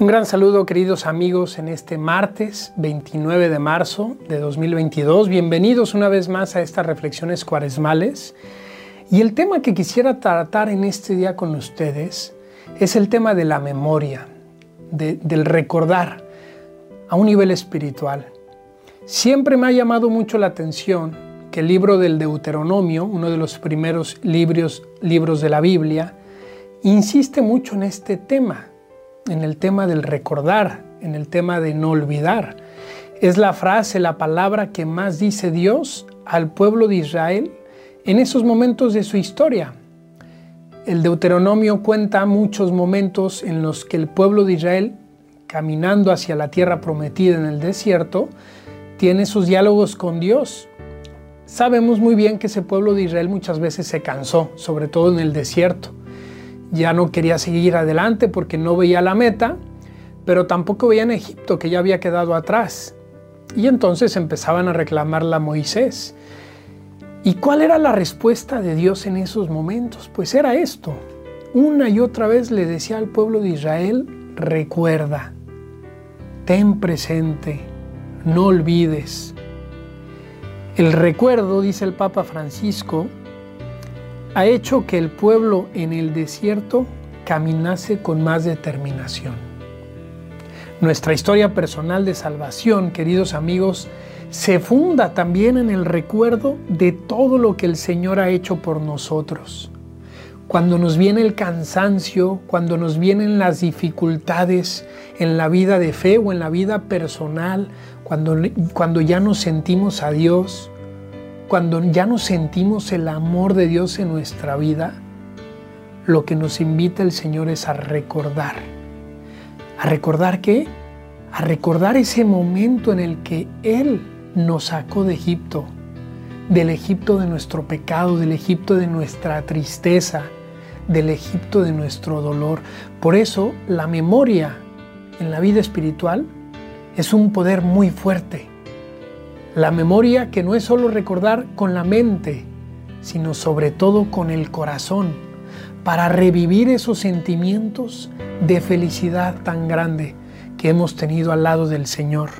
Un gran saludo queridos amigos en este martes 29 de marzo de 2022. Bienvenidos una vez más a estas reflexiones cuaresmales. Y el tema que quisiera tratar en este día con ustedes es el tema de la memoria, del recordar a un nivel espiritual. Siempre me ha llamado mucho la atención que el libro del Deuteronomio, uno de los primeros libros, libros de la Biblia, insiste mucho en este tema en el tema del recordar, en el tema de no olvidar. Es la frase, la palabra que más dice Dios al pueblo de Israel en esos momentos de su historia. El Deuteronomio cuenta muchos momentos en los que el pueblo de Israel, caminando hacia la tierra prometida en el desierto, tiene sus diálogos con Dios. Sabemos muy bien que ese pueblo de Israel muchas veces se cansó, sobre todo en el desierto ya no quería seguir adelante porque no veía la meta, pero tampoco veía en Egipto que ya había quedado atrás. Y entonces empezaban a reclamarla a Moisés. ¿Y cuál era la respuesta de Dios en esos momentos? Pues era esto. Una y otra vez le decía al pueblo de Israel, recuerda, ten presente, no olvides. El recuerdo, dice el Papa Francisco, ha hecho que el pueblo en el desierto caminase con más determinación. Nuestra historia personal de salvación, queridos amigos, se funda también en el recuerdo de todo lo que el Señor ha hecho por nosotros. Cuando nos viene el cansancio, cuando nos vienen las dificultades en la vida de fe o en la vida personal, cuando, cuando ya nos sentimos a Dios, cuando ya no sentimos el amor de Dios en nuestra vida, lo que nos invita el Señor es a recordar. ¿A recordar qué? A recordar ese momento en el que Él nos sacó de Egipto, del Egipto de nuestro pecado, del Egipto de nuestra tristeza, del Egipto de nuestro dolor. Por eso la memoria en la vida espiritual es un poder muy fuerte la memoria que no es solo recordar con la mente, sino sobre todo con el corazón, para revivir esos sentimientos de felicidad tan grande que hemos tenido al lado del Señor.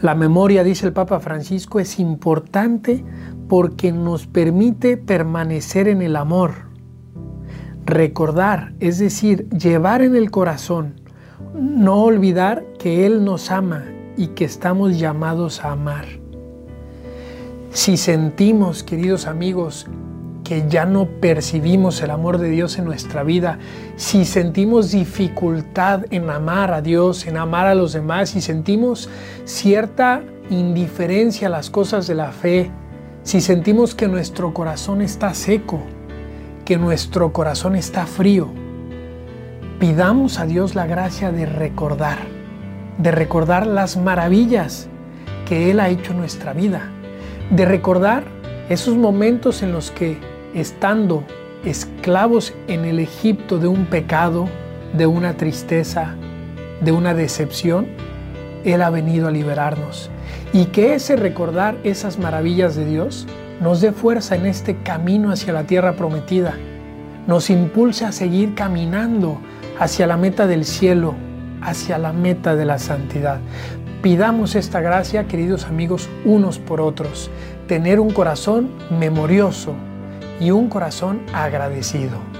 La memoria, dice el Papa Francisco, es importante porque nos permite permanecer en el amor. Recordar, es decir, llevar en el corazón, no olvidar que Él nos ama y que estamos llamados a amar. Si sentimos, queridos amigos, que ya no percibimos el amor de Dios en nuestra vida, si sentimos dificultad en amar a Dios, en amar a los demás, si sentimos cierta indiferencia a las cosas de la fe, si sentimos que nuestro corazón está seco, que nuestro corazón está frío, pidamos a Dios la gracia de recordar de recordar las maravillas que Él ha hecho en nuestra vida, de recordar esos momentos en los que estando esclavos en el Egipto de un pecado, de una tristeza, de una decepción, Él ha venido a liberarnos. Y que ese recordar esas maravillas de Dios nos dé fuerza en este camino hacia la tierra prometida, nos impulse a seguir caminando hacia la meta del cielo, hacia la meta de la santidad. Pidamos esta gracia, queridos amigos, unos por otros, tener un corazón memorioso y un corazón agradecido.